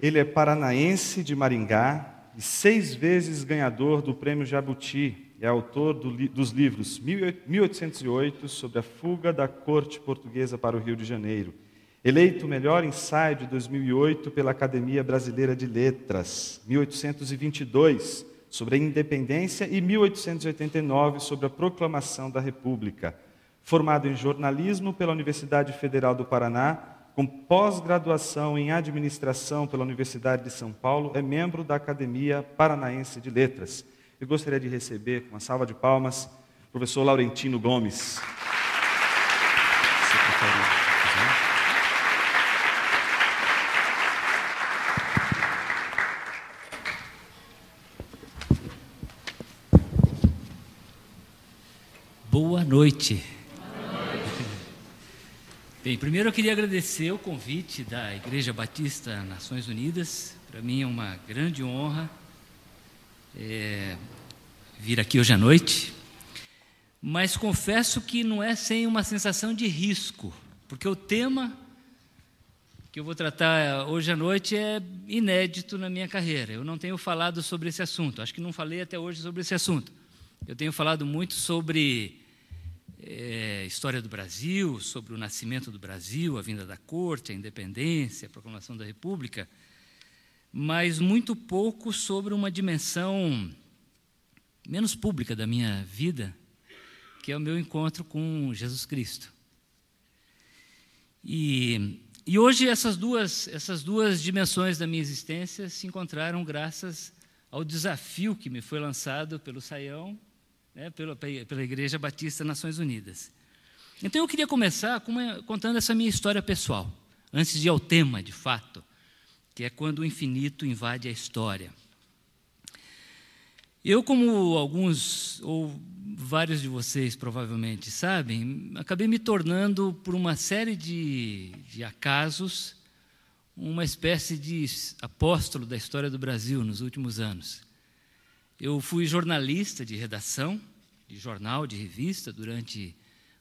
Ele é paranaense de Maringá e seis vezes ganhador do Prêmio Jabuti. É autor do, dos livros 1808 sobre a fuga da corte portuguesa para o Rio de Janeiro. Eleito o melhor ensaio de 2008 pela Academia Brasileira de Letras, 1822 sobre a independência e 1889 sobre a proclamação da República. Formado em jornalismo pela Universidade Federal do Paraná, com pós-graduação em administração pela Universidade de São Paulo, é membro da Academia Paranaense de Letras. Eu gostaria de receber, com uma salva de palmas, o professor Laurentino Gomes. Boa noite. Bem, primeiro eu queria agradecer o convite da Igreja Batista Nações Unidas. Para mim é uma grande honra é, vir aqui hoje à noite. Mas confesso que não é sem uma sensação de risco, porque o tema que eu vou tratar hoje à noite é inédito na minha carreira. Eu não tenho falado sobre esse assunto, acho que não falei até hoje sobre esse assunto. Eu tenho falado muito sobre é, história do Brasil, sobre o nascimento do Brasil, a vinda da corte, a independência, a proclamação da República, mas muito pouco sobre uma dimensão menos pública da minha vida, que é o meu encontro com Jesus Cristo. E, e hoje essas duas, essas duas dimensões da minha existência se encontraram graças ao desafio que me foi lançado pelo Saião né, pela, pela Igreja Batista Nações Unidas. Então eu queria começar uma, contando essa minha história pessoal, antes de ir ao tema de fato, que é quando o infinito invade a história. Eu, como alguns ou vários de vocês provavelmente sabem, acabei me tornando, por uma série de, de acasos, uma espécie de apóstolo da história do Brasil nos últimos anos. Eu fui jornalista de redação, de jornal, de revista, durante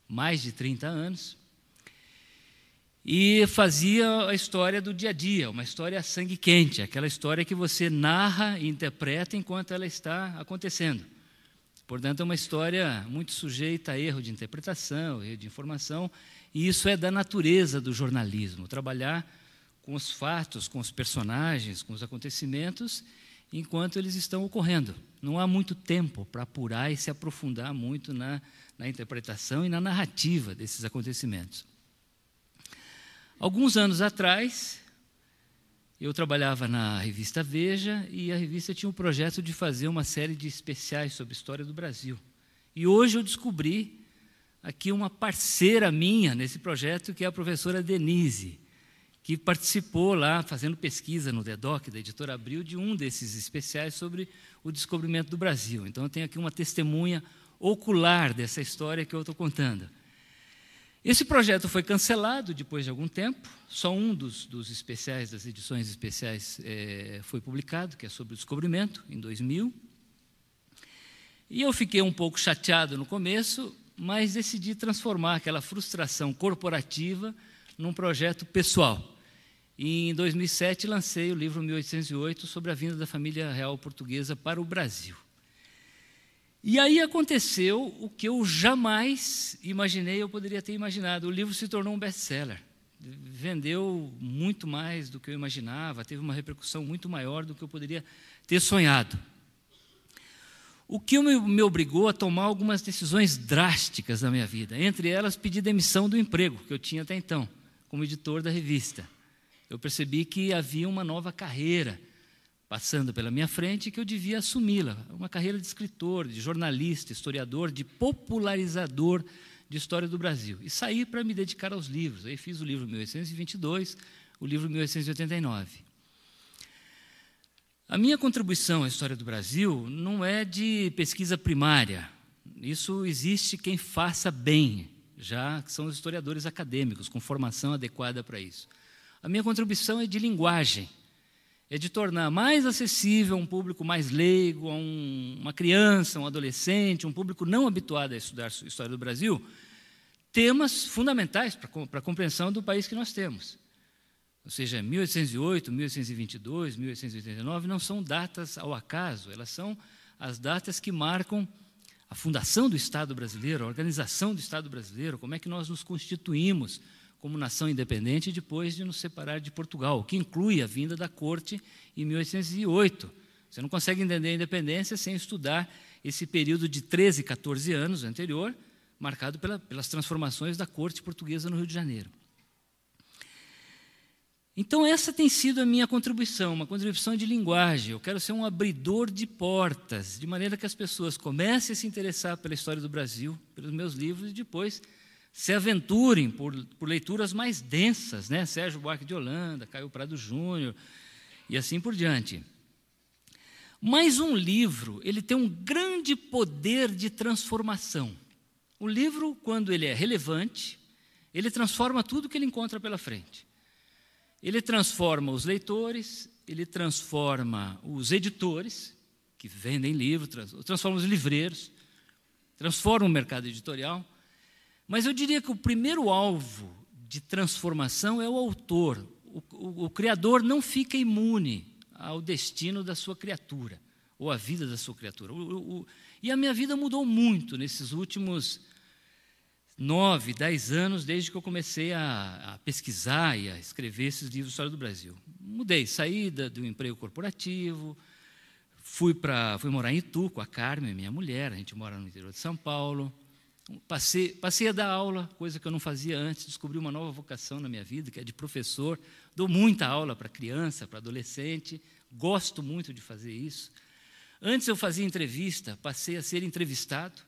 mais de 30 anos. E fazia a história do dia a dia, uma história sangue quente, aquela história que você narra e interpreta enquanto ela está acontecendo. Portanto, é uma história muito sujeita a erro de interpretação, erro de informação, e isso é da natureza do jornalismo trabalhar com os fatos, com os personagens, com os acontecimentos enquanto eles estão ocorrendo. Não há muito tempo para apurar e se aprofundar muito na, na interpretação e na narrativa desses acontecimentos. Alguns anos atrás, eu trabalhava na revista Veja e a revista tinha um projeto de fazer uma série de especiais sobre a história do Brasil. E hoje eu descobri aqui uma parceira minha nesse projeto, que é a professora Denise que participou lá, fazendo pesquisa no DEDOC, da editora Abril, de um desses especiais sobre o descobrimento do Brasil. Então, eu tenho aqui uma testemunha ocular dessa história que eu estou contando. Esse projeto foi cancelado depois de algum tempo, só um dos, dos especiais, das edições especiais, é, foi publicado, que é sobre o descobrimento, em 2000. E eu fiquei um pouco chateado no começo, mas decidi transformar aquela frustração corporativa num projeto pessoal. E em 2007 lancei o livro 1808 sobre a vinda da família real portuguesa para o Brasil. E aí aconteceu o que eu jamais imaginei, eu poderia ter imaginado. O livro se tornou um best-seller. Vendeu muito mais do que eu imaginava, teve uma repercussão muito maior do que eu poderia ter sonhado. O que me obrigou a tomar algumas decisões drásticas na minha vida, entre elas pedir demissão do emprego que eu tinha até então, como editor da revista eu percebi que havia uma nova carreira passando pela minha frente que eu devia assumi-la. Uma carreira de escritor, de jornalista, historiador, de popularizador de história do Brasil. E saí para me dedicar aos livros. Aí fiz o livro 1822, o livro 1889. A minha contribuição à história do Brasil não é de pesquisa primária. Isso existe quem faça bem, já que são os historiadores acadêmicos, com formação adequada para isso. A minha contribuição é de linguagem, é de tornar mais acessível a um público mais leigo, a um, uma criança, um adolescente, um público não habituado a estudar a história do Brasil, temas fundamentais para a compreensão do país que nós temos. ou seja, 1808, 1822, 1889, não são datas ao acaso, elas são as datas que marcam a fundação do Estado brasileiro, a organização do Estado brasileiro, como é que nós nos constituímos como nação independente depois de nos separar de Portugal, o que inclui a vinda da corte em 1808. Você não consegue entender a independência sem estudar esse período de 13, 14 anos anterior, marcado pela, pelas transformações da corte portuguesa no Rio de Janeiro. Então, essa tem sido a minha contribuição, uma contribuição de linguagem. Eu quero ser um abridor de portas, de maneira que as pessoas comecem a se interessar pela história do Brasil, pelos meus livros, e depois se aventurem por, por leituras mais densas, né? Sérgio Buarque de Holanda, Caio Prado Júnior, e assim por diante. Mas um livro, ele tem um grande poder de transformação. O livro, quando ele é relevante, ele transforma tudo que ele encontra pela frente. Ele transforma os leitores, ele transforma os editores, que vendem livros, transforma os livreiros, transforma o mercado editorial. Mas eu diria que o primeiro alvo de transformação é o autor. O, o, o criador não fica imune ao destino da sua criatura, ou à vida da sua criatura. O, e a minha vida mudou muito nesses últimos nove, dez anos, desde que eu comecei a, a, pesquisar e a escrever esses livros de história do Brasil. Mudei, saí da, do emprego corporativo, fui, para fui morar em Itu com a Carmen, minha mulher, a gente mora no interior de São Paulo. Passei, passei a dar aula, coisa que eu não fazia antes, descobri uma nova vocação na minha vida, que é de professor. Dou muita aula para criança, para adolescente, gosto muito de fazer isso. Antes eu fazia entrevista, passei a ser entrevistado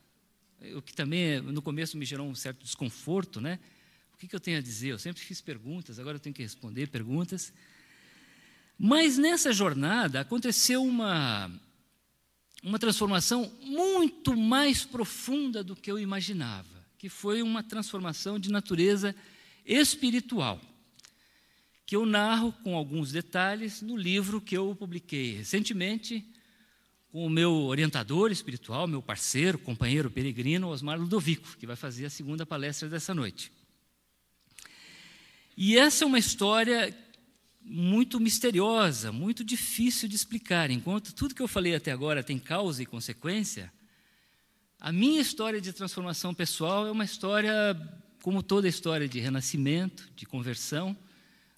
o que também no começo me gerou um certo desconforto, né? O que, que eu tenho a dizer? Eu sempre fiz perguntas, agora eu tenho que responder perguntas. Mas nessa jornada aconteceu uma, uma transformação muito mais profunda do que eu imaginava, que foi uma transformação de natureza espiritual, que eu narro com alguns detalhes no livro que eu publiquei recentemente, com o meu orientador espiritual, meu parceiro, companheiro peregrino, Osmar Ludovico, que vai fazer a segunda palestra dessa noite. E essa é uma história muito misteriosa, muito difícil de explicar. Enquanto tudo que eu falei até agora tem causa e consequência, a minha história de transformação pessoal é uma história, como toda história de renascimento, de conversão,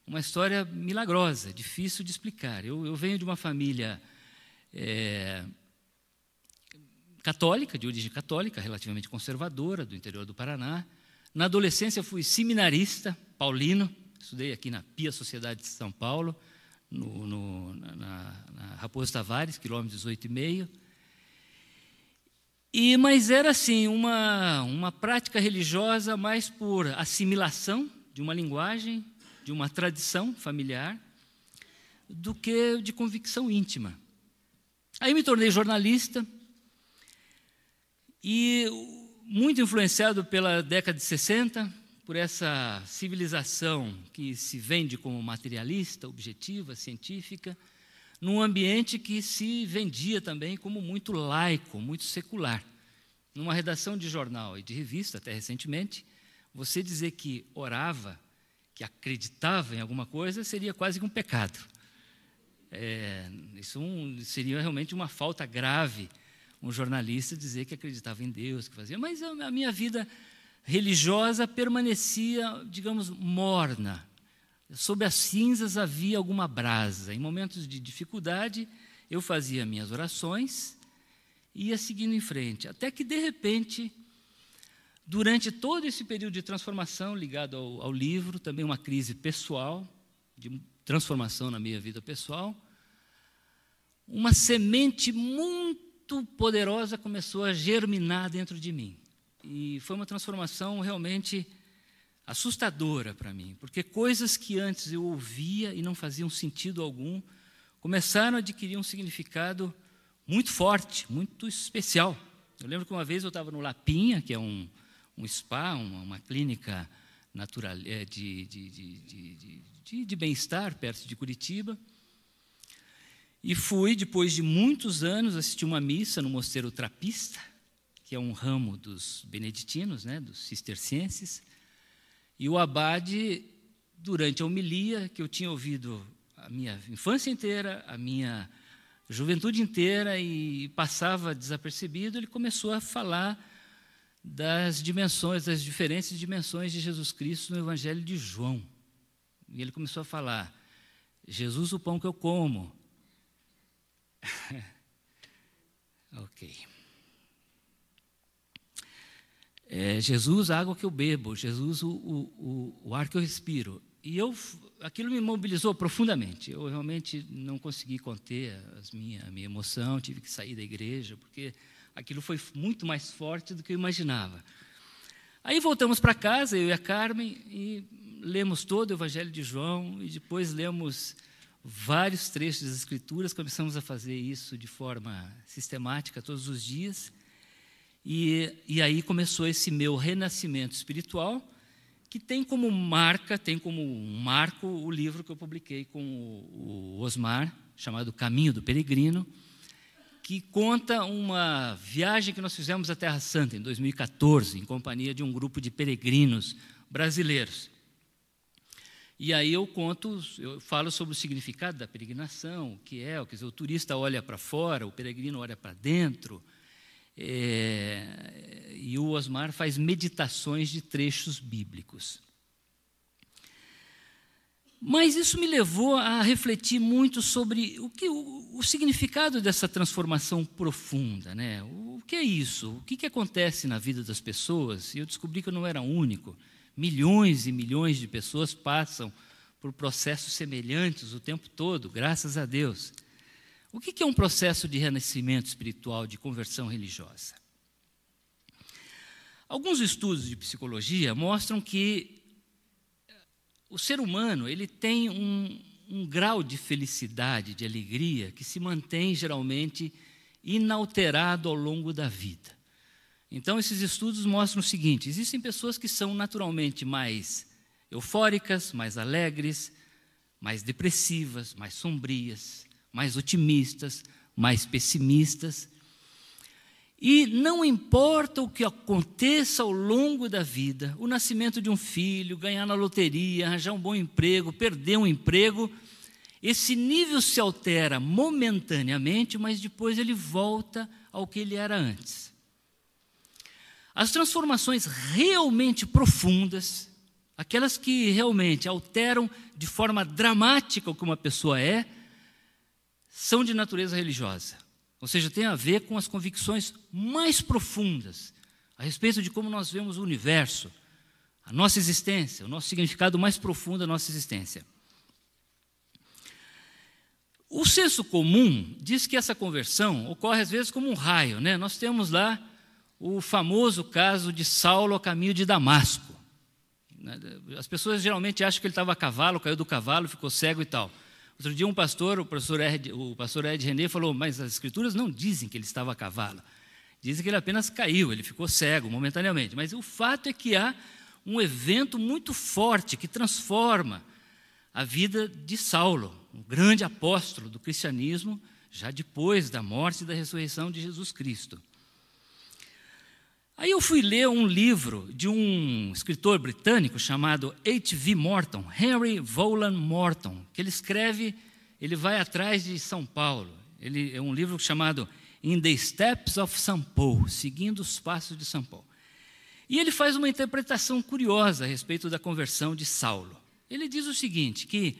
uma história milagrosa, difícil de explicar. Eu, eu venho de uma família é, católica, de origem católica, relativamente conservadora, do interior do Paraná. Na adolescência fui seminarista paulino, estudei aqui na Pia Sociedade de São Paulo, no, no, na, na Raposo Tavares, quilômetro 18 e meio. E, mas era assim, uma, uma prática religiosa mais por assimilação de uma linguagem, de uma tradição familiar, do que de convicção íntima. Aí me tornei jornalista e muito influenciado pela década de 60, por essa civilização que se vende como materialista, objetiva, científica, num ambiente que se vendia também como muito laico, muito secular. Numa redação de jornal e de revista, até recentemente, você dizer que orava, que acreditava em alguma coisa, seria quase que um pecado. É, isso um, seria realmente uma falta grave um jornalista dizer que acreditava em Deus, que fazia, mas a minha vida religiosa permanecia, digamos, morna. Sob as cinzas havia alguma brasa. Em momentos de dificuldade, eu fazia minhas orações e ia seguindo em frente, até que de repente, durante todo esse período de transformação ligado ao, ao livro, também uma crise pessoal, de transformação na minha vida pessoal, uma semente muito poderosa começou a germinar dentro de mim. E foi uma transformação realmente assustadora para mim, porque coisas que antes eu ouvia e não faziam sentido algum começaram a adquirir um significado muito forte, muito especial. Eu lembro que uma vez eu estava no Lapinha, que é um, um spa, uma, uma clínica natural, é, de, de, de, de, bem-estar perto de Curitiba. E fui, depois de muitos anos, assistir uma missa no Mosteiro Trapista, que é um ramo dos beneditinos, né, dos cistercienses. E o abade durante a homilia que eu tinha ouvido a minha infância inteira, a minha juventude inteira e passava desapercebido, ele começou a falar das dimensões, das diferentes dimensões de Jesus Cristo no Evangelho de João. E ele começou a falar: Jesus, o pão que eu como. ok. É, Jesus, a água que eu bebo. Jesus, o, o, o, ar que eu respiro. E eu, aquilo me mobilizou profundamente. Eu realmente não consegui conter as minha, a minha emoção, tive que sair da igreja, porque aquilo foi muito mais forte do que eu imaginava. Aí voltamos para casa, eu e a Carmen, e lemos todo o Evangelho de João, e depois lemos vários trechos das Escrituras, começamos a fazer isso de forma sistemática todos os dias, e, e aí começou esse meu renascimento espiritual, que tem como marca, tem como marco o livro que eu publiquei com o, o Osmar, chamado Caminho do Peregrino, que conta uma viagem que nós fizemos à Terra Santa em 2014, em companhia de um grupo de peregrinos brasileiros. E aí eu conto, eu falo sobre o significado da peregrinação, o que é, quer dizer, o turista olha para fora, o peregrino olha para dentro, é, e o Osmar faz meditações de trechos bíblicos. Mas isso me levou a refletir muito sobre o, que, o, o significado dessa transformação profunda. Né? O que é isso? O que, que acontece na vida das pessoas? E eu descobri que eu não era único. Milhões e milhões de pessoas passam por processos semelhantes o tempo todo, graças a Deus. O que, é um processo de renascimento espiritual, de conversão religiosa? Alguns estudos de psicologia mostram que o ser humano ele tem um, um grau de felicidade, de alegria, que se mantém geralmente inalterado ao longo da vida. Então, esses estudos mostram o seguinte: existem pessoas que são naturalmente mais eufóricas, mais alegres, mais depressivas, mais sombrias, mais otimistas, mais pessimistas, e não importa o que aconteça ao longo da vida, o nascimento de um filho, ganhar na loteria, arranjar um bom emprego, perder um emprego, esse nível se altera momentaneamente, mas depois ele volta ao que ele era antes. As transformações realmente profundas, aquelas que realmente alteram de forma dramática o que uma pessoa é, são de natureza religiosa. Ou seja, tem a ver com as convicções mais profundas a respeito de como nós vemos o universo, a nossa existência, o nosso significado mais profundo da nossa existência. O senso comum diz que essa conversão ocorre às vezes como um raio, né? Nós temos lá o famoso caso de Saulo a caminho de Damasco. As pessoas geralmente acham que ele estava a cavalo, caiu do cavalo, ficou cego e tal. Outro dia um pastor, o professor Ed, o pastor Ed René, falou, mas as escrituras não dizem que ele estava a cavalo. Dizem que ele apenas caiu, ele ficou cego momentaneamente. Mas o fato é que há um evento muito forte que transforma a vida de Saulo, um grande apóstolo do cristianismo, já depois da morte e da ressurreição de Jesus Cristo. Aí eu fui ler um livro de um escritor britânico chamado H.V. Morton, Henry Volan Morton, que ele escreve, ele vai atrás de São Paulo. Ele é um livro chamado In the Steps of São Paulo, seguindo os passos de São Paulo. E ele faz uma interpretação curiosa a respeito da conversão de Saulo. Ele diz o seguinte, que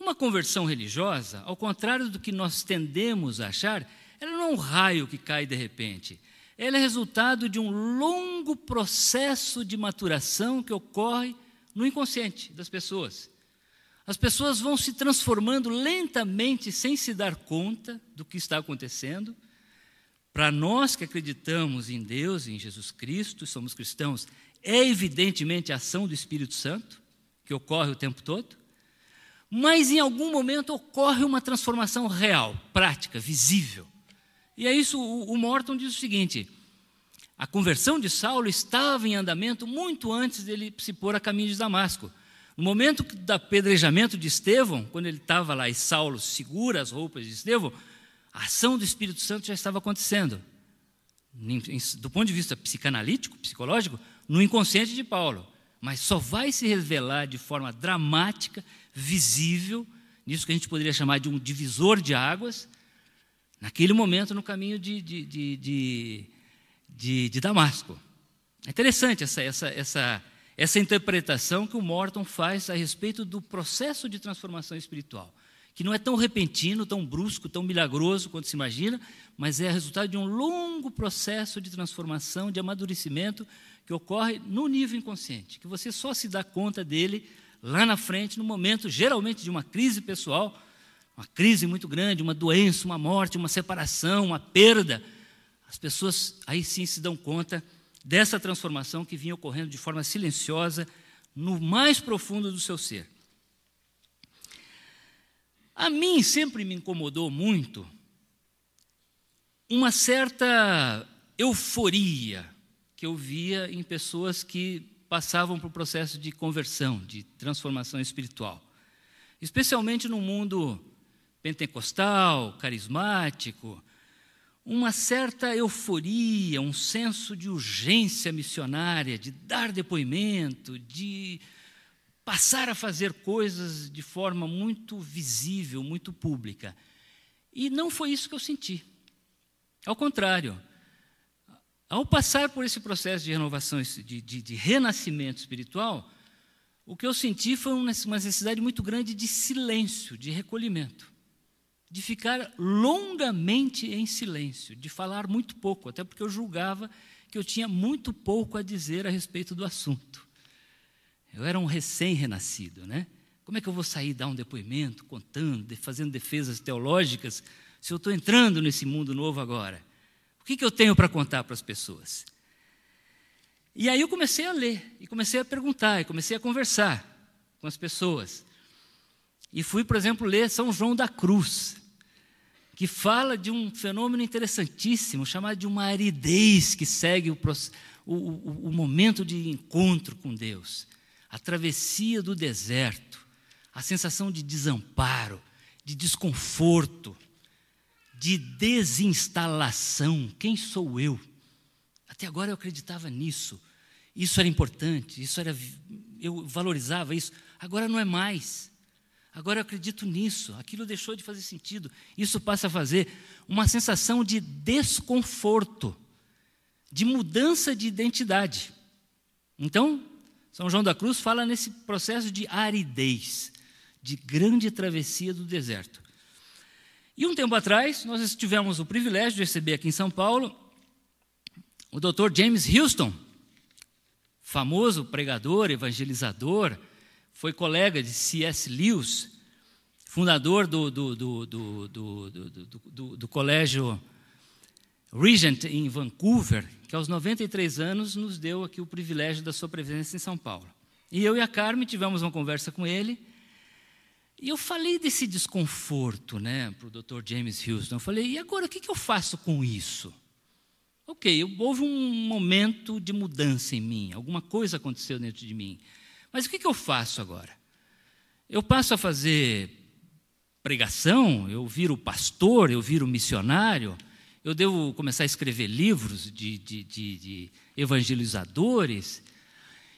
uma conversão religiosa, ao contrário do que nós tendemos a achar, ela não é um raio que cai de repente ela é resultado de um longo processo de maturação que ocorre no inconsciente das pessoas. As pessoas vão se transformando lentamente, sem se dar conta do que está acontecendo. Para nós que acreditamos em Deus, em Jesus Cristo, somos cristãos, é evidentemente a ação do Espírito Santo, que ocorre o tempo todo, mas em algum momento ocorre uma transformação real, prática, visível. E é isso, o, Morton diz o seguinte: a conversão de Saulo estava em andamento muito antes dele se pôr a caminho de Damasco. No momento do apedrejamento de Estevão, quando ele estava lá e Saulo segura as roupas de Estevão, a ação do Espírito Santo já estava acontecendo. Do ponto de vista psicanalítico, psicológico, no inconsciente de Paulo. mas só vai se revelar de forma dramática, visível, nisso que a gente poderia chamar de um divisor de águas, naquele momento no caminho de, de, de, de, de, Damasco. É interessante essa, essa, essa, essa interpretação que o Morton faz a respeito do processo de transformação espiritual, que não é tão repentino, tão brusco, tão milagroso quanto se imagina, mas é resultado de um longo processo de transformação, de amadurecimento que ocorre no nível inconsciente, que você só se dá conta dele lá na frente, no momento, geralmente, de uma crise pessoal, uma crise muito grande, uma doença, uma morte, uma separação, uma perda. As pessoas aí sim se dão conta dessa transformação que vinha ocorrendo de forma silenciosa no mais profundo do seu ser. A mim sempre me incomodou muito uma certa euforia que eu via em pessoas que passavam por processo de conversão, de transformação espiritual. Especialmente no mundo pentecostal, carismático, uma certa euforia, um senso de urgência missionária, de dar depoimento, de passar a fazer coisas de forma muito visível, muito pública. E não foi isso que eu senti. Ao contrário, ao passar por esse processo de renovação, de, de, de renascimento espiritual, o que eu senti foi uma necessidade muito grande de silêncio, de recolhimento, de ficar longamente em silêncio, de falar muito pouco, até porque eu julgava que eu tinha muito pouco a dizer a respeito do assunto. Eu era um recém-renascido, né? Como é que eu vou sair dar um depoimento, contando, fazendo defesas teológicas, se eu estou entrando nesse mundo novo agora? que, que eu tenho para contar para as pessoas? E aí eu comecei a ler, e comecei a perguntar, e comecei a conversar com as pessoas. E fui, por exemplo, ler São João da Cruz, que fala de um fenômeno interessantíssimo, chamado de uma aridez que segue o, o, o, momento de encontro com Deus, a travessia do deserto, a sensação de desamparo, de desconforto de desinstalação. Quem sou eu? Até agora eu acreditava nisso. Isso era importante, isso era eu valorizava isso. Agora não é mais. Agora eu acredito nisso. Aquilo deixou de fazer sentido. Isso passa a fazer uma sensação de desconforto, de mudança de identidade. Então, São João da Cruz fala nesse processo de aridez, de grande travessia do deserto. E um tempo atrás, nós tivemos o privilégio de receber aqui em São Paulo o Dr. James Houston, famoso pregador, evangelizador, foi colega de C.S. Lewis, fundador do, do, do, do, do colégio Regent em Vancouver, que aos 93 anos nos deu aqui o privilégio da sua presença em São Paulo. E eu e a Carmen tivemos uma conversa com ele e eu falei desse desconforto né, para o Dr. James Houston. Eu falei, e agora o que, que eu faço com isso? Ok, houve um momento de mudança em mim, alguma coisa aconteceu dentro de mim. Mas o que, que eu faço agora? Eu passo a fazer pregação, eu viro pastor, eu viro missionário, eu devo começar a escrever livros de, de, de, de evangelizadores.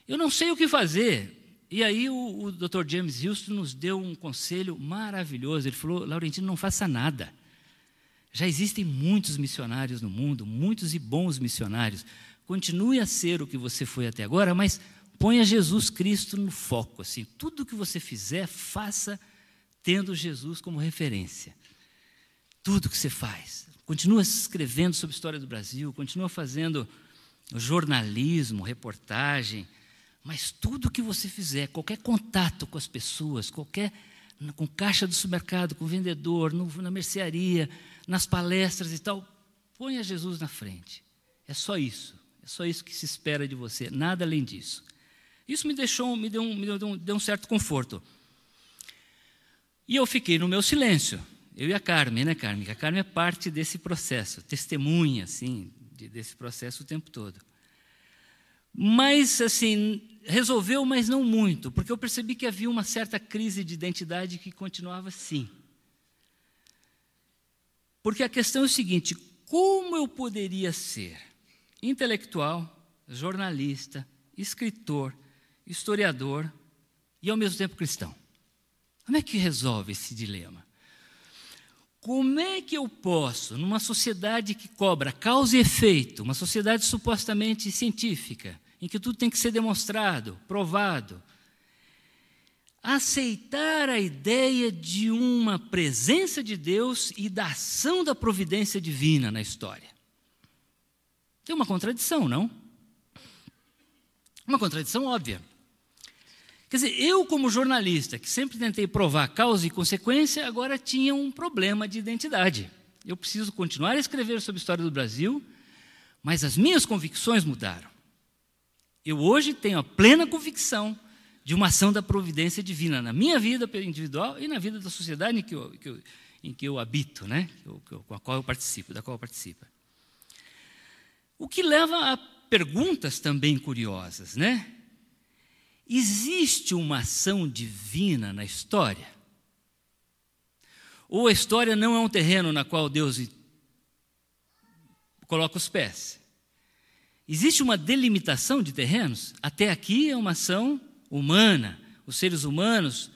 Eu não sei o que fazer. E aí o, o Dr. James Houston nos deu um conselho maravilhoso. Ele falou: Laurentino, não faça nada. Já existem muitos missionários no mundo, muitos e bons missionários. Continue a ser o que você foi até agora, mas ponha Jesus Cristo no foco. Assim, tudo que você fizer, faça tendo Jesus como referência. Tudo que você faz. Continua escrevendo sobre a história do Brasil, continua fazendo jornalismo, reportagem mas tudo que você fizer, qualquer contato com as pessoas, qualquer com caixa do supermercado, com vendedor, no, na mercearia, nas palestras e tal, ponha Jesus na frente. É só isso. É só isso que se espera de você, nada além disso. Isso me deixou, me deu um, me deu um, deu um certo conforto. E eu fiquei no meu silêncio. Eu e a Carmen, né, Carmen? A Carmen é parte desse processo, testemunha, assim, de, desse processo o tempo todo. Mas, assim, resolveu, mas não muito, porque eu percebi que havia uma certa crise de identidade que continuava assim. Porque a questão é o seguinte: como eu poderia ser intelectual, jornalista, escritor, historiador e ao mesmo tempo cristão. Como é que resolve esse dilema? Como é que eu posso, numa sociedade que cobra causa e efeito, uma sociedade supostamente científica, em que tudo tem que ser demonstrado, provado, aceitar a ideia de uma presença de Deus e da ação da providência divina na história? Tem uma contradição, não? Uma contradição óbvia. Quer dizer, eu, como jornalista, que sempre tentei provar causa e consequência, agora tinha um problema de identidade. Eu preciso continuar a escrever sobre a história do Brasil, mas as minhas convicções mudaram. Eu hoje tenho a plena convicção de uma ação da providência divina na minha vida individual e na vida da sociedade em que eu, que eu, em que eu habito, né? com a qual eu participo, da qual eu participo. O que leva a perguntas também curiosas, né? Existe uma ação divina na história? Ou a história não é um terreno na qual Deus coloca os pés? Existe uma delimitação de terrenos? Até aqui é uma ação humana. Os seres humanos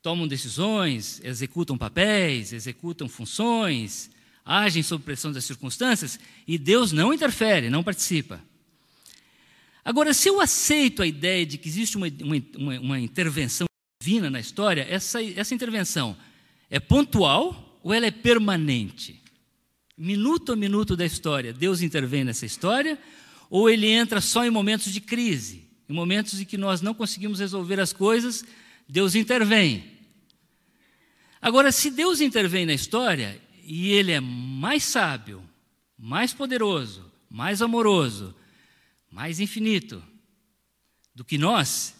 tomam decisões, executam papéis, executam funções, agem sob pressão das circunstâncias e Deus não interfere, não participa. Agora, se eu aceito a ideia de que existe uma, uma, uma intervenção divina na história, essa, essa intervenção é pontual ou ela é permanente? Minuto a minuto da história, Deus intervém nessa história, ou ele entra só em momentos de crise, em momentos em que nós não conseguimos resolver as coisas, Deus intervém. Agora, se Deus intervém na história e ele é mais sábio, mais poderoso, mais amoroso, mais infinito do que nós,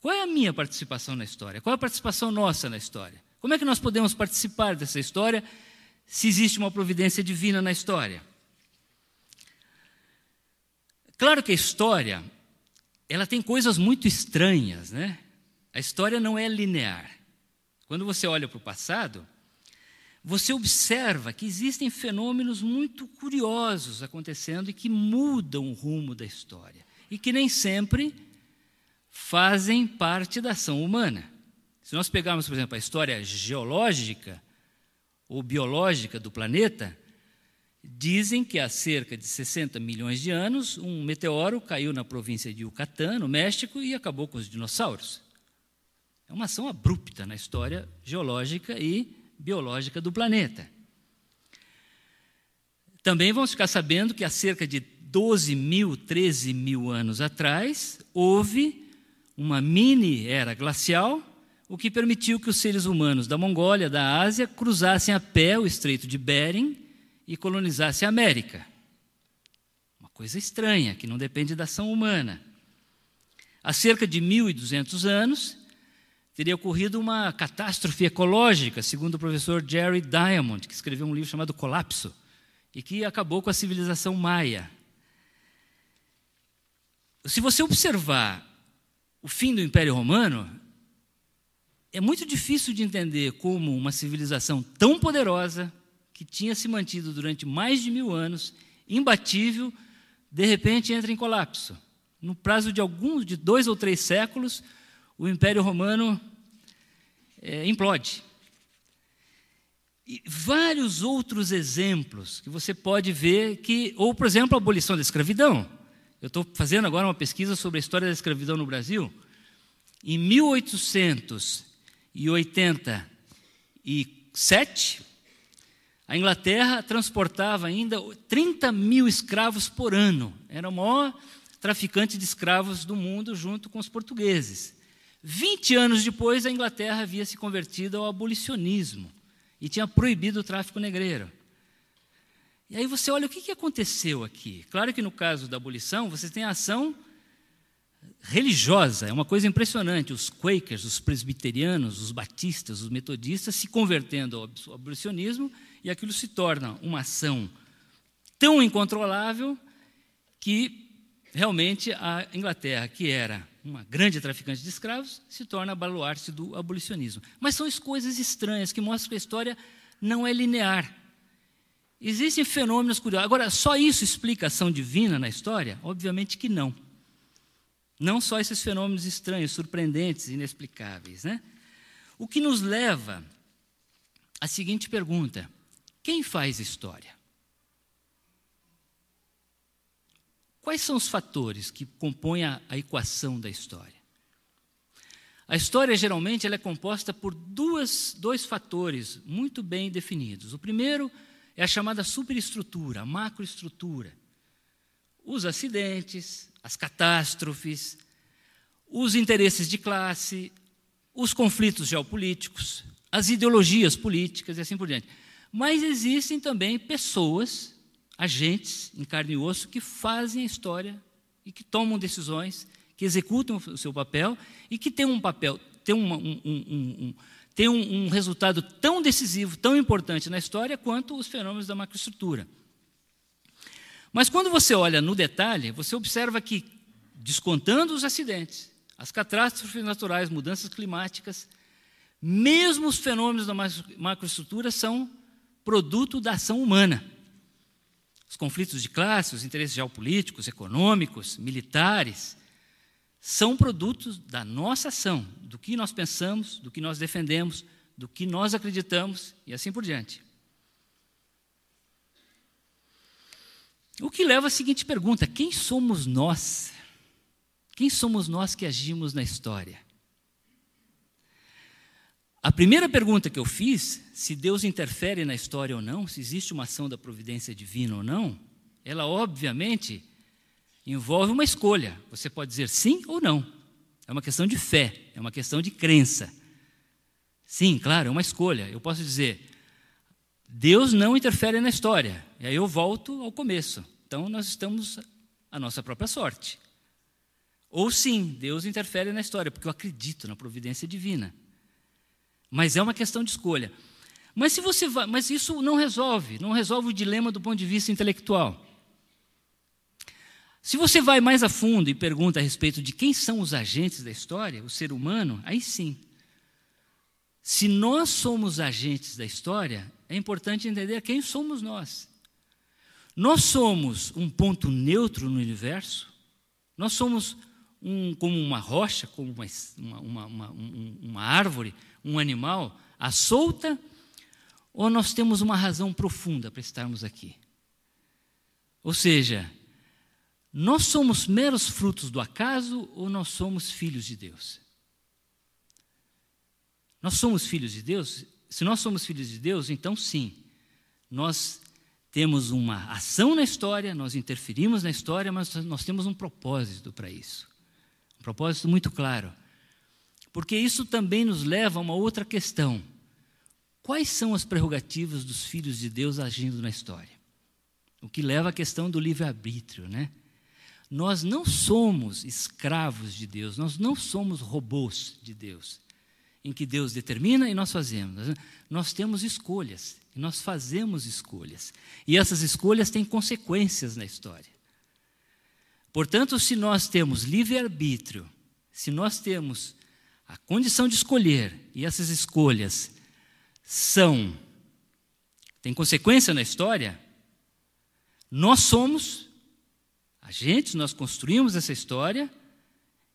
qual é a minha participação na história? Qual é a participação nossa na história? Como é que nós podemos participar dessa história se existe uma providência divina na história? Claro que a história, ela tem coisas muito estranhas, né? A história não é linear. Quando você olha para o passado, você observa que existem fenômenos muito curiosos acontecendo e que mudam o rumo da história e que nem sempre fazem parte da ação humana. Se nós pegarmos, por exemplo, a história geológica ou biológica do planeta, dizem que há cerca de 60 milhões de anos um meteoro caiu na província de Yucatán, no México, e acabou com os dinossauros. É uma ação abrupta na história geológica e biológica do planeta. Também vamos ficar sabendo que há cerca de 12 mil, 13 mil anos atrás, houve uma mini era glacial, o que permitiu que os seres humanos da Mongólia, da Ásia, cruzassem a pé o Estreito de Bering e colonizassem a América. Uma coisa estranha, que não depende da ação humana. Há cerca de 1.200 anos, teria ocorrido uma catástrofe ecológica, segundo o professor Jerry Diamond, que escreveu um livro chamado Colapso, e que acabou com a civilização maia. Se você observar o fim do Império Romano, é muito difícil de entender como uma civilização tão poderosa, que tinha se mantido durante mais de mil anos, imbatível, de repente entra em colapso. No prazo de alguns, de dois ou três séculos, o Império Romano é, implode. E vários outros exemplos que você pode ver que, ou por exemplo, a abolição da escravidão. Eu estou fazendo agora uma pesquisa sobre a história da escravidão no Brasil. Em 1887, a Inglaterra transportava ainda 30 mil escravos por ano. Era o maior traficante de escravos do mundo, junto com os portugueses. 20 anos depois, a Inglaterra havia se convertido ao abolicionismo e tinha proibido o tráfico negreiro. E aí você olha o que aconteceu aqui. Claro que no caso da abolição, você tem a ação religiosa, é uma coisa impressionante. Os quakers, os presbiterianos, os batistas, os metodistas se convertendo ao abolicionismo e aquilo se torna uma ação tão incontrolável que realmente a Inglaterra, que era uma grande traficante de escravos, se torna baluarte do abolicionismo. Mas são as coisas estranhas que mostram que a história não é linear. Existem fenômenos curiosos. Agora, só isso explica a ação divina na história? Obviamente que não. Não só esses fenômenos estranhos, surpreendentes, inexplicáveis. Né? O que nos leva à seguinte pergunta: quem faz história? Quais são os fatores que compõem a, a equação da história? A história, geralmente, ela é composta por duas, dois fatores muito bem definidos. O primeiro é a chamada superestrutura, a macroestrutura. Os acidentes, as catástrofes, os interesses de classe, os conflitos geopolíticos, as ideologias políticas e assim por diante. Mas existem também pessoas, agentes em carne e osso, que fazem a história e que tomam decisões que executam o seu papel e que têm um papel, têm um, um, um, um resultado tão decisivo, tão importante na história quanto os fenômenos da macroestrutura. Mas quando você olha no detalhe, você observa que, descontando os acidentes, as catástrofes naturais, mudanças climáticas, mesmo os fenômenos da macroestrutura são produto da ação humana. Os conflitos de classe, os interesses geopolíticos, econômicos, militares, são produtos da nossa ação, do que nós pensamos, do que nós defendemos, do que nós acreditamos e assim por diante. O que leva à seguinte pergunta: quem somos nós? Quem somos nós que agimos na história? A primeira pergunta que eu fiz, se Deus interfere na história ou não, se existe uma ação da providência divina ou não, ela obviamente envolve uma escolha. Você pode dizer sim ou não. É uma questão de fé, é uma questão de crença. Sim, claro, é uma escolha. Eu posso dizer, Deus não interfere na história. E aí eu volto ao começo. Então nós estamos à nossa própria sorte. Ou sim, Deus interfere na história, porque eu acredito na providência divina. Mas é uma questão de escolha. Mas se você vai, mas isso não resolve, não resolve o dilema do ponto de vista intelectual. Se você vai mais a fundo e pergunta a respeito de quem são os agentes da história, o ser humano, aí sim. Se nós somos agentes da história, é importante entender quem somos nós. Nós somos um ponto neutro no universo, nós somos um, como uma rocha, como uma, uma, uma, uma árvore, um animal, à solta, ou nós temos uma razão profunda para estarmos aqui? Ou seja, nós somos meros frutos do acaso ou nós somos filhos de Deus? Nós somos filhos de Deus? Se nós somos filhos de Deus, então sim, nós temos uma ação na história, nós interferimos na história, mas nós temos um propósito para isso. Um propósito muito claro. Porque isso também nos leva a uma outra questão. Quais são as prerrogativas dos filhos de Deus agindo na história? O que leva à questão do livre-arbítrio, né? Nós não somos escravos de Deus, nós não somos robôs de Deus, em que Deus determina e nós fazemos. Nós temos escolhas, e nós fazemos escolhas. E essas escolhas têm consequências na história. Portanto, se nós temos livre-arbítrio, se nós temos a condição de escolher, e essas escolhas são, têm consequência na história, nós somos agentes, nós construímos essa história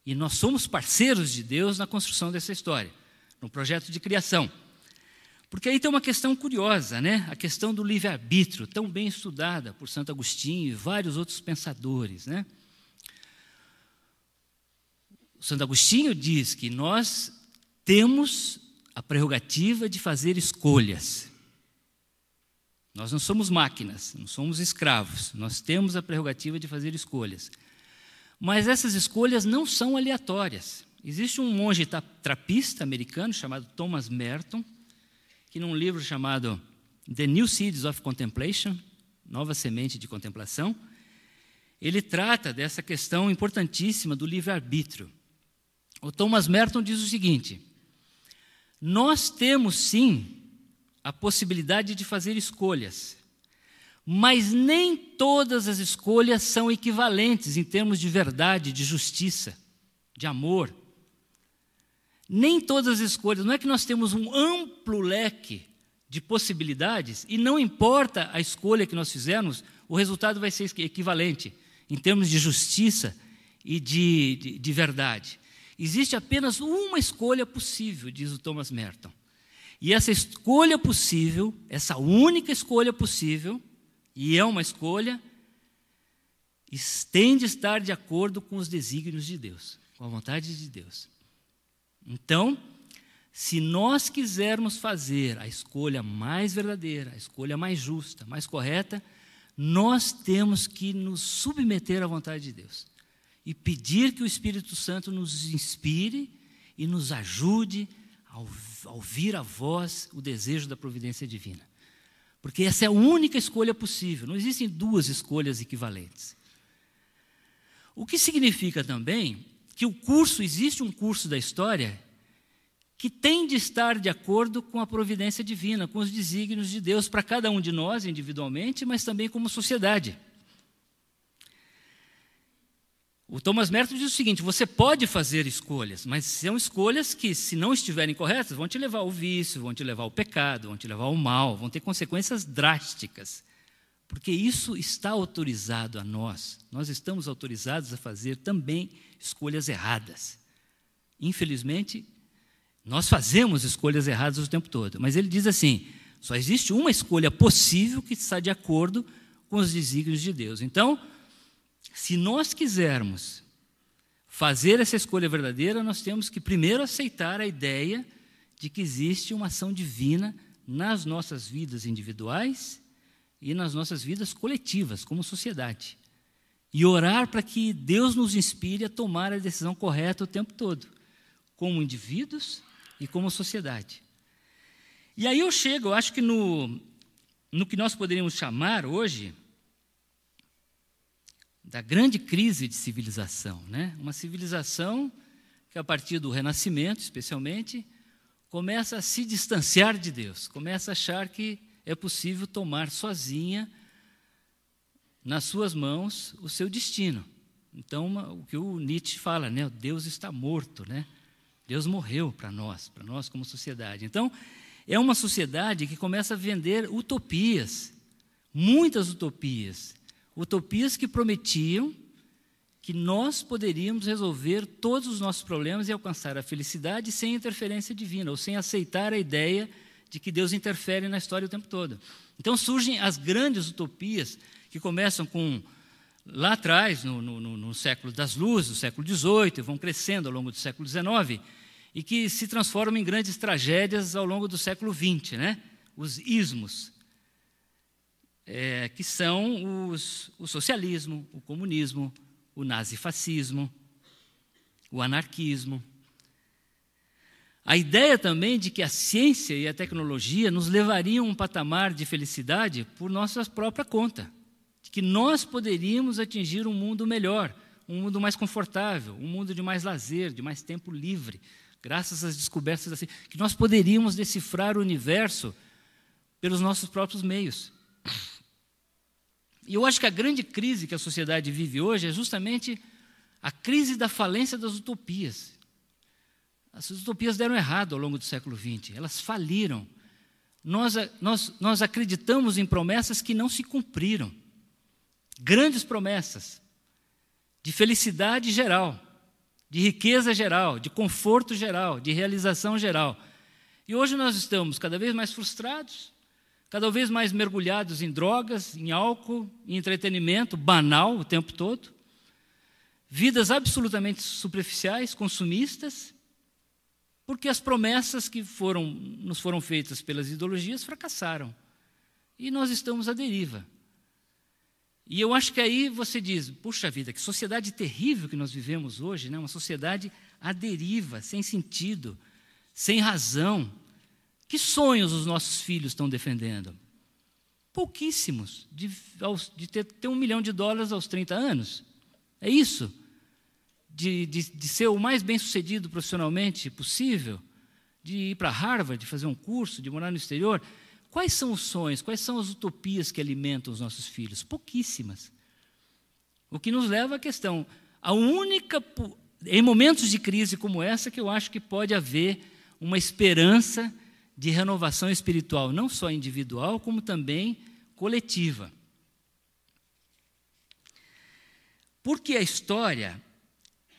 e nós somos parceiros de Deus na construção dessa história, no projeto de criação. Porque aí tem uma questão curiosa, né? A questão do livre-arbítrio, tão bem estudada por Santo Agostinho e vários outros pensadores, né? Santo Agostinho diz que nós temos a prerrogativa de fazer escolhas. Nós não somos máquinas, não somos escravos, nós temos a prerrogativa de fazer escolhas. Mas essas escolhas não são aleatórias. Existe um monge trapista americano chamado Thomas Merton, que num livro chamado The New Seeds of Contemplation, Nova Semente de Contemplação, ele trata dessa questão importantíssima do livre-arbítrio. O Thomas Merton diz o seguinte: Nós temos sim a possibilidade de fazer escolhas. Mas nem todas as escolhas são equivalentes em termos de verdade, de justiça, de amor. Nem todas as escolhas, não é que nós temos um amplo leque de possibilidades e não importa a escolha que nós fizermos, o resultado vai ser equivalente em termos de justiça, e de, de, de verdade. Existe apenas uma escolha possível, diz o Thomas Merton. E essa escolha possível, essa única escolha possível, e é uma escolha, tem de estar de acordo com os desígnios de Deus, com a vontade de Deus. Então, se nós quisermos fazer a escolha mais verdadeira, a escolha mais justa, mais correta, nós temos que nos submeter à vontade de Deus e pedir que o Espírito Santo nos inspire e nos ajude a ouvir a voz, o desejo da providência divina. Porque essa é a única escolha possível, não existem duas escolhas equivalentes. O que significa também que o curso, existe um curso da história que tem de estar de acordo com a providência divina, com os desígnios de Deus para cada um de nós individualmente, mas também como sociedade. O Thomas Merton diz o seguinte: você pode fazer escolhas, mas são escolhas que, se não estiverem corretas, vão te levar ao vício, vão te levar ao pecado, vão te levar ao mal, vão ter consequências drásticas. Porque isso está autorizado a nós. Nós estamos autorizados a fazer também escolhas erradas. Infelizmente, nós fazemos escolhas erradas o tempo todo, mas ele diz assim: só existe uma escolha possível que está de acordo com os desígnios de Deus. Então, se nós quisermos fazer essa escolha verdadeira, nós temos que primeiro aceitar a ideia de que existe uma ação divina nas nossas vidas individuais e nas nossas vidas coletivas, como sociedade. E orar para que Deus nos inspire a tomar a decisão correta o tempo todo, como indivíduos e como sociedade. E aí eu chego, eu acho que no, no que nós poderíamos chamar hoje da grande crise de civilização, né? Uma civilização que a partir do Renascimento, especialmente, começa a se distanciar de Deus, começa a achar que é possível tomar sozinha nas suas mãos o seu destino. Então, uma, o que o Nietzsche fala, né? Deus está morto, né? Deus morreu para nós, para nós como sociedade. Então, é uma sociedade que começa a vender utopias, muitas utopias. Utopias que prometiam que nós poderíamos resolver todos os nossos problemas e alcançar a felicidade sem interferência divina, ou sem aceitar a ideia de que Deus interfere na história o tempo todo. Então surgem as grandes utopias que começam com lá atrás, no, no, no século das luzes, no século XVIII, e vão crescendo ao longo do século XIX, e que se transformam em grandes tragédias ao longo do século XX, né? os ismos, é, que são os, o socialismo, o comunismo, o nazifascismo, o anarquismo. A ideia também de que a ciência e a tecnologia nos levariam a um patamar de felicidade por nossa própria conta que nós poderíamos atingir um mundo melhor, um mundo mais confortável, um mundo de mais lazer, de mais tempo livre, graças às descobertas assim, que nós poderíamos decifrar o universo pelos nossos próprios meios. E eu acho que a grande crise que a sociedade vive hoje é justamente a crise da falência das utopias. As utopias deram errado ao longo do século XX, elas faliram. Nós, nós, nós acreditamos em promessas que não se cumpriram grandes promessas de felicidade geral, de riqueza geral, de conforto geral, de realização geral. E hoje nós estamos cada vez mais frustrados, cada vez mais mergulhados em drogas, em álcool, em entretenimento banal o tempo todo, vidas absolutamente superficiais, consumistas, porque as promessas que foram, nos foram feitas pelas ideologias fracassaram. E nós estamos à deriva. E eu acho que aí você diz, puxa vida, que sociedade terrível que nós vivemos hoje, né? uma sociedade à deriva, sem sentido, sem razão. Que sonhos os nossos filhos estão defendendo? Pouquíssimos, de, de ter, ter, um milhão de dólares aos 30 anos. É isso? De, de, de ser o mais bem sucedido profissionalmente possível, de ir para Harvard, de fazer um curso, de morar no exterior. Quais são os sonhos, quais são as utopias que alimentam os nossos filhos? Pouquíssimas. O que nos leva à questão, a única em momentos de crise como essa que eu acho que pode haver uma esperança de renovação espiritual, não só individual, como também coletiva. Porque a história,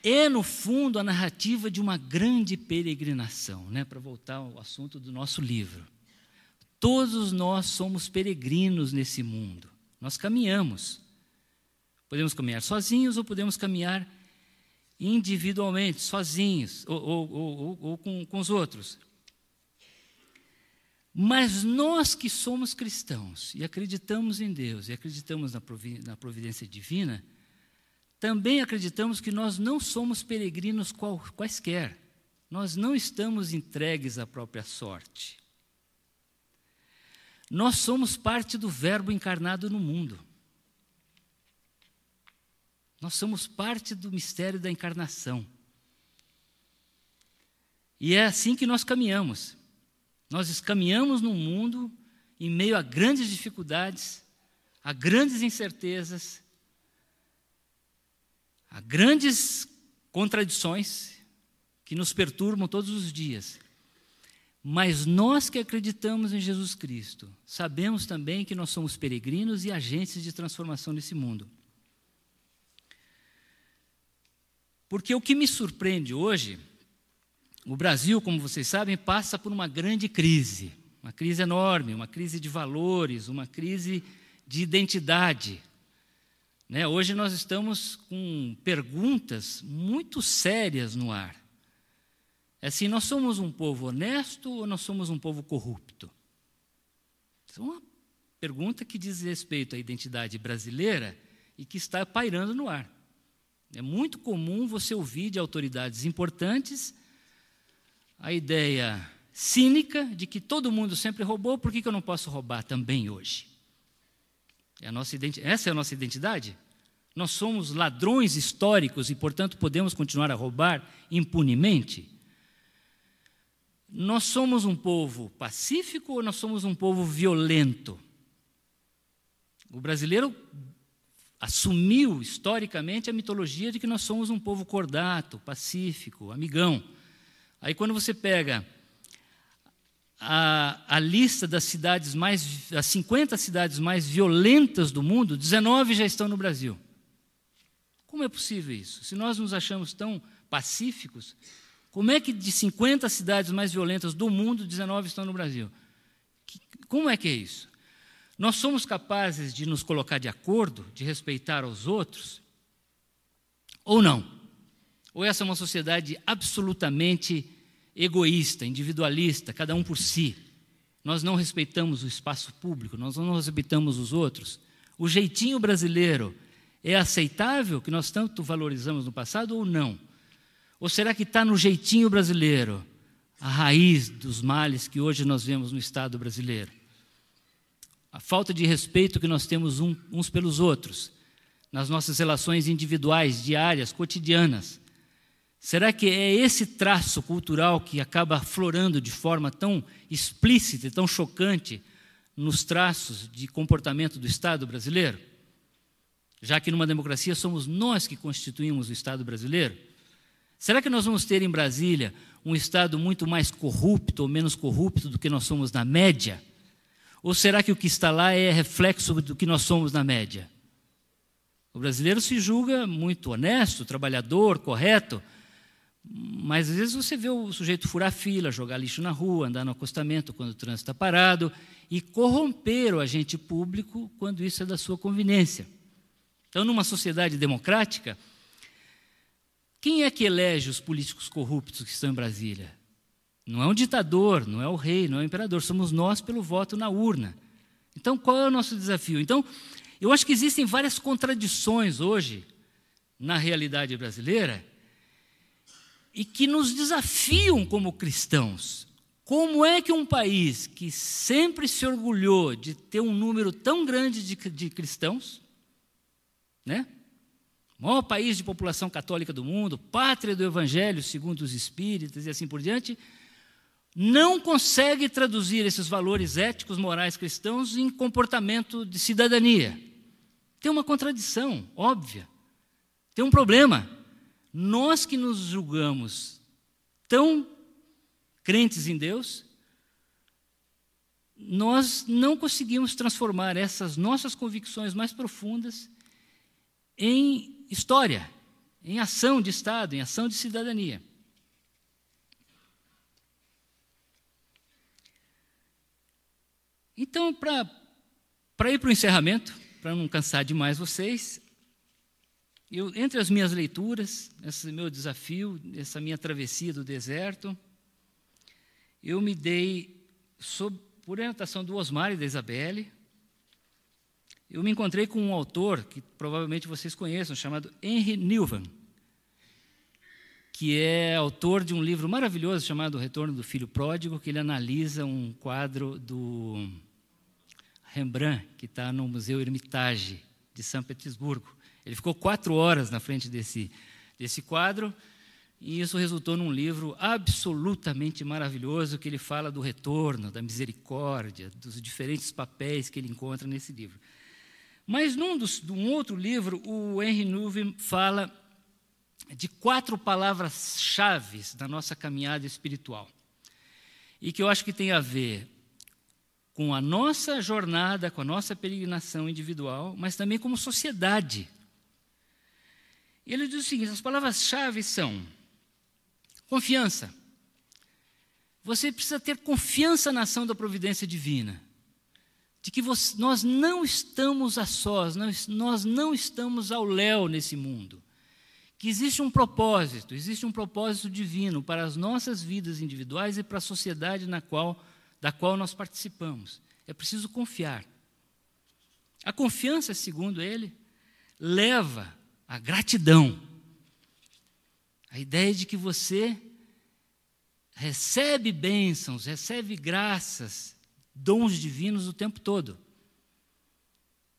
é, no fundo, a narrativa de uma grande peregrinação, né? para voltar ao assunto do nosso livro. Todos nós somos peregrinos nesse mundo, nós caminhamos. Podemos caminhar sozinhos ou podemos caminhar individualmente, sozinhos ou, ou, ou, ou com, com os outros. Mas nós que somos cristãos e acreditamos em Deus e acreditamos na providência divina, também acreditamos que nós não somos peregrinos quaisquer. Nós não estamos entregues à própria sorte. Nós somos parte do Verbo encarnado no mundo. Nós somos parte do mistério da encarnação. E é assim que nós caminhamos. Nós caminhamos no mundo em meio a grandes dificuldades, a grandes incertezas, Há grandes contradições que nos perturbam todos os dias. Mas nós que acreditamos em Jesus Cristo, sabemos também que nós somos peregrinos e agentes de transformação nesse mundo. Porque o que me surpreende hoje, o Brasil, como vocês sabem, passa por uma grande crise, uma crise enorme, uma crise de valores, uma crise de identidade. Né? Hoje nós estamos com perguntas muito sérias no ar. É assim, nós somos um povo honesto ou nós somos um povo corrupto? Essa é uma pergunta que diz respeito à identidade brasileira e que está pairando no ar. É muito comum você ouvir de autoridades importantes a ideia cínica de que todo mundo sempre roubou, por que, que eu não posso roubar também hoje? É Essa é a nossa identidade? Nós somos ladrões históricos e, portanto, podemos continuar a roubar impunemente? Nós somos um povo pacífico ou nós somos um povo violento? O brasileiro assumiu historicamente a mitologia de que nós somos um povo cordato, pacífico, amigão. Aí, quando você pega a, a lista das cidades mais, as 50 cidades mais violentas do mundo, 19 já estão no Brasil. Como é possível isso? Se nós nos achamos tão pacíficos, como é que de 50 cidades mais violentas do mundo, 19 estão no Brasil? como é que é isso? Nós somos capazes de nos colocar de acordo, de respeitar os outros? Ou não? Ou essa é uma sociedade absolutamente egoísta, individualista, cada um por si. Nós não respeitamos o espaço público, nós não respeitamos os outros. O jeitinho brasileiro é aceitável, que nós tanto valorizamos no passado, ou não? Ou será que está no jeitinho brasileiro a raiz dos males que hoje nós vemos no Estado brasileiro? A falta de respeito que nós temos uns pelos outros, nas nossas relações individuais, diárias, cotidianas Será que é esse traço cultural que acaba florando de forma tão explícita e tão chocante nos traços de comportamento do Estado brasileiro? Já que numa democracia somos nós que constituímos o Estado brasileiro? Será que nós vamos ter em Brasília um Estado muito mais corrupto ou menos corrupto do que nós somos na média? Ou será que o que está lá é reflexo do que nós somos na média? O brasileiro se julga muito honesto, trabalhador, correto, mas às vezes você vê o sujeito furar fila, jogar lixo na rua, andar no acostamento quando o trânsito está parado e corromper o agente público quando isso é da sua conveniência. Então, numa sociedade democrática, quem é que elege os políticos corruptos que estão em Brasília? Não é um ditador, não é o rei, não é o imperador, somos nós pelo voto na urna. Então, qual é o nosso desafio? Então, eu acho que existem várias contradições hoje na realidade brasileira e que nos desafiam como cristãos. Como é que um país que sempre se orgulhou de ter um número tão grande de, de cristãos, né? O maior país de população católica do mundo, pátria do Evangelho segundo os espíritas e assim por diante, não consegue traduzir esses valores éticos, morais cristãos em comportamento de cidadania. Tem uma contradição óbvia. Tem um problema. Nós que nos julgamos tão crentes em Deus, nós não conseguimos transformar essas nossas convicções mais profundas em história, em ação de Estado, em ação de cidadania. Então, para ir para o encerramento, para não cansar demais vocês, eu, entre as minhas leituras, esse meu desafio, essa minha travessia do deserto, eu me dei, sob, por orientação do Osmar e da Isabelle, eu me encontrei com um autor que provavelmente vocês conheçam, chamado Henry Newman, que é autor de um livro maravilhoso chamado Retorno do Filho Pródigo, que ele analisa um quadro do Rembrandt, que está no Museu Hermitage de São Petersburgo. Ele ficou quatro horas na frente desse, desse quadro, e isso resultou num livro absolutamente maravilhoso, que ele fala do retorno, da misericórdia, dos diferentes papéis que ele encontra nesse livro. Mas num dos, num outro livro, o Henry Newman fala de quatro palavras-chave da nossa caminhada espiritual. E que eu acho que tem a ver com a nossa jornada, com a nossa peregrinação individual, mas também como sociedade. Ele diz o seguinte: as palavras-chave são confiança. Você precisa ter confiança na ação da providência divina de que você, nós não estamos a sós, nós, nós não estamos ao léu nesse mundo. Que existe um propósito, existe um propósito divino para as nossas vidas individuais e para a sociedade na qual, da qual nós participamos. É preciso confiar. A confiança, segundo ele, leva à gratidão. A ideia de que você recebe bênçãos, recebe graças, dons divinos o tempo todo.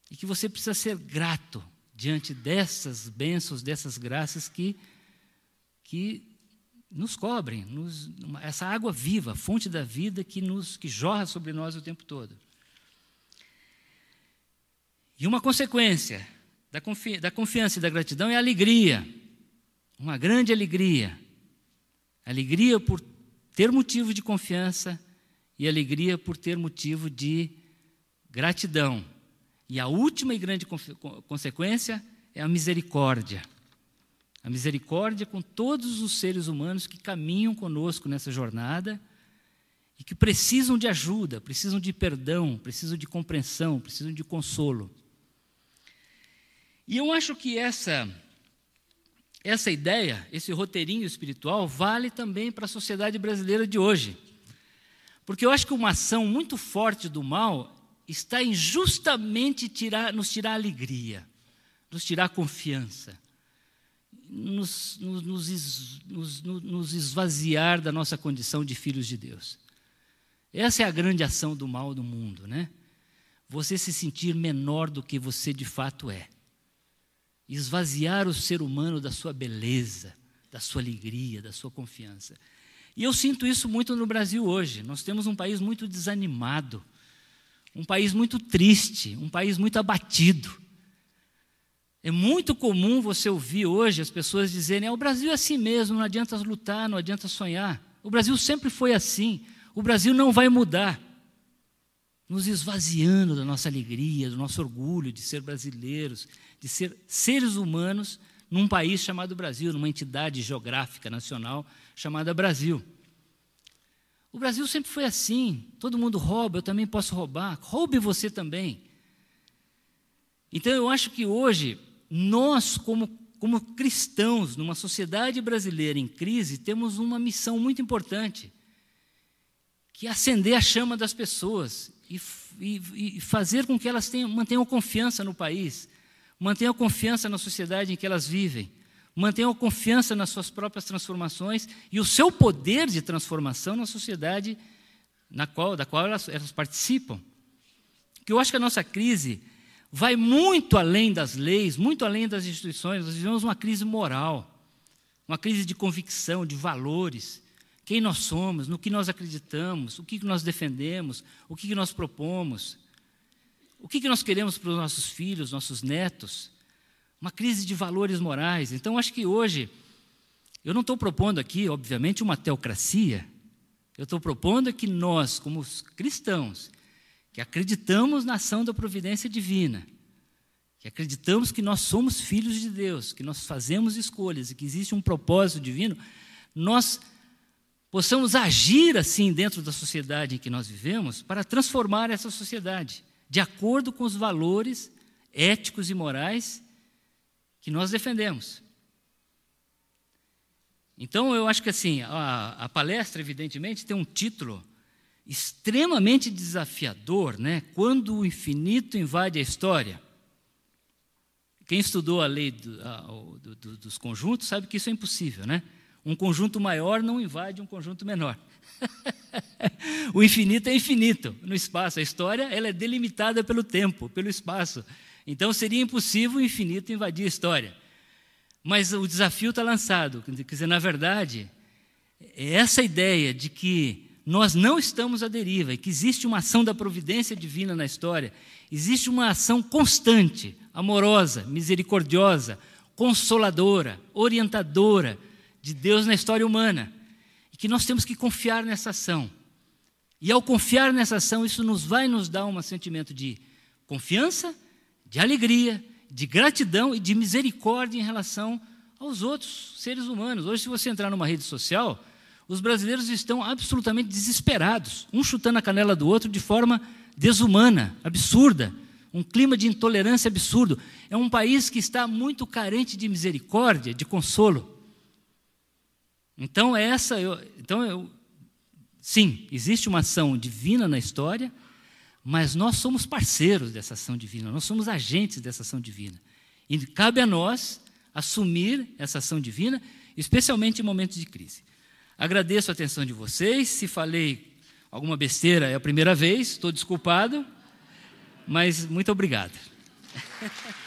E que você precisa ser grato diante dessas bênçãos, dessas graças que, que nos cobrem, nos, essa água viva, fonte da vida que, nos, que jorra sobre nós o tempo todo. E uma consequência da, confi da confiança e da gratidão é alegria, uma grande alegria. Alegria por ter motivo de confiança e alegria por ter motivo de gratidão. E a última e grande consequência é a misericórdia. A misericórdia com todos os seres humanos que caminham conosco nessa jornada e que precisam de ajuda, precisam de perdão, precisam de compreensão, precisam de consolo. E eu acho que essa essa ideia, esse roteirinho espiritual vale também para a sociedade brasileira de hoje. Porque eu acho que uma ação muito forte do mal está em justamente tirar, nos tirar alegria, nos tirar confiança, nos, nos, nos, nos esvaziar da nossa condição de filhos de Deus. Essa é a grande ação do mal do mundo, né? Você se sentir menor do que você de fato é. Esvaziar o ser humano da sua beleza, da sua alegria, da sua confiança. E eu sinto isso muito no Brasil hoje. Nós temos um país muito desanimado, um país muito triste, um país muito abatido. É muito comum você ouvir hoje as pessoas dizerem: ah, o Brasil é assim mesmo, não adianta lutar, não adianta sonhar. O Brasil sempre foi assim, o Brasil não vai mudar. Nos esvaziando da nossa alegria, do nosso orgulho de ser brasileiros, de ser seres humanos num país chamado Brasil, numa entidade geográfica nacional chamada Brasil. O Brasil sempre foi assim: todo mundo rouba, eu também posso roubar, roube você também. Então eu acho que hoje, nós, como, como cristãos, numa sociedade brasileira em crise, temos uma missão muito importante, que é acender a chama das pessoas e, e, e fazer com que elas tenham, mantenham confiança no país, mantenham confiança na sociedade em que elas vivem mantenham confiança nas suas próprias transformações e o seu poder de transformação na sociedade na qual, da qual elas, elas participam. Que eu acho que a nossa crise vai muito além das leis, muito além das instituições. Nós vivemos uma crise moral, uma crise de convicção, de valores. Quem nós somos, no que nós acreditamos, o que nós defendemos, o que nós propomos, o que nós queremos para os nossos filhos, nossos netos uma crise de valores morais. Então, acho que hoje, eu não estou propondo aqui, obviamente, uma teocracia, eu estou propondo que nós, como cristãos, que acreditamos na ação da providência divina, que acreditamos que nós somos filhos de Deus, que nós fazemos escolhas e que existe um propósito divino, nós possamos agir assim dentro da sociedade em que nós vivemos para transformar essa sociedade de acordo com os valores éticos e morais que nós defendemos. Então, eu acho que assim, a, a palestra, evidentemente, tem um título extremamente desafiador, né? Quando o infinito invade a história. Quem estudou a lei do, a, do, do, dos conjuntos sabe que isso é impossível, né? Um conjunto maior não invade um conjunto menor. o infinito é infinito no espaço. A história ela é delimitada pelo tempo, pelo espaço. Então seria impossível o infinito invadir a história. Mas o desafio está lançado. Quer dizer, na verdade, é essa ideia de que nós não estamos à deriva e que existe uma ação da providência divina na história, existe uma ação constante, amorosa, misericordiosa, consoladora, orientadora de Deus na história humana. E que nós temos que confiar nessa ação. E ao confiar nessa ação, isso nos vai nos dar um sentimento de confiança, de alegria, de gratidão e de misericórdia em relação aos outros seres humanos. Hoje, se você entrar numa rede social, os brasileiros estão absolutamente desesperados, um chutando a canela do outro de forma desumana, absurda um clima de intolerância absurdo. É um país que está muito carente de misericórdia, de consolo. Então, essa, eu, então eu, sim, existe uma ação divina na história, mas nós somos parceiros dessa ação divina, nós somos agentes dessa ação divina. E cabe a nós assumir essa ação divina, especialmente em momentos de crise. Agradeço a atenção de vocês. Se falei alguma besteira, é a primeira vez, estou desculpado. Mas muito obrigado.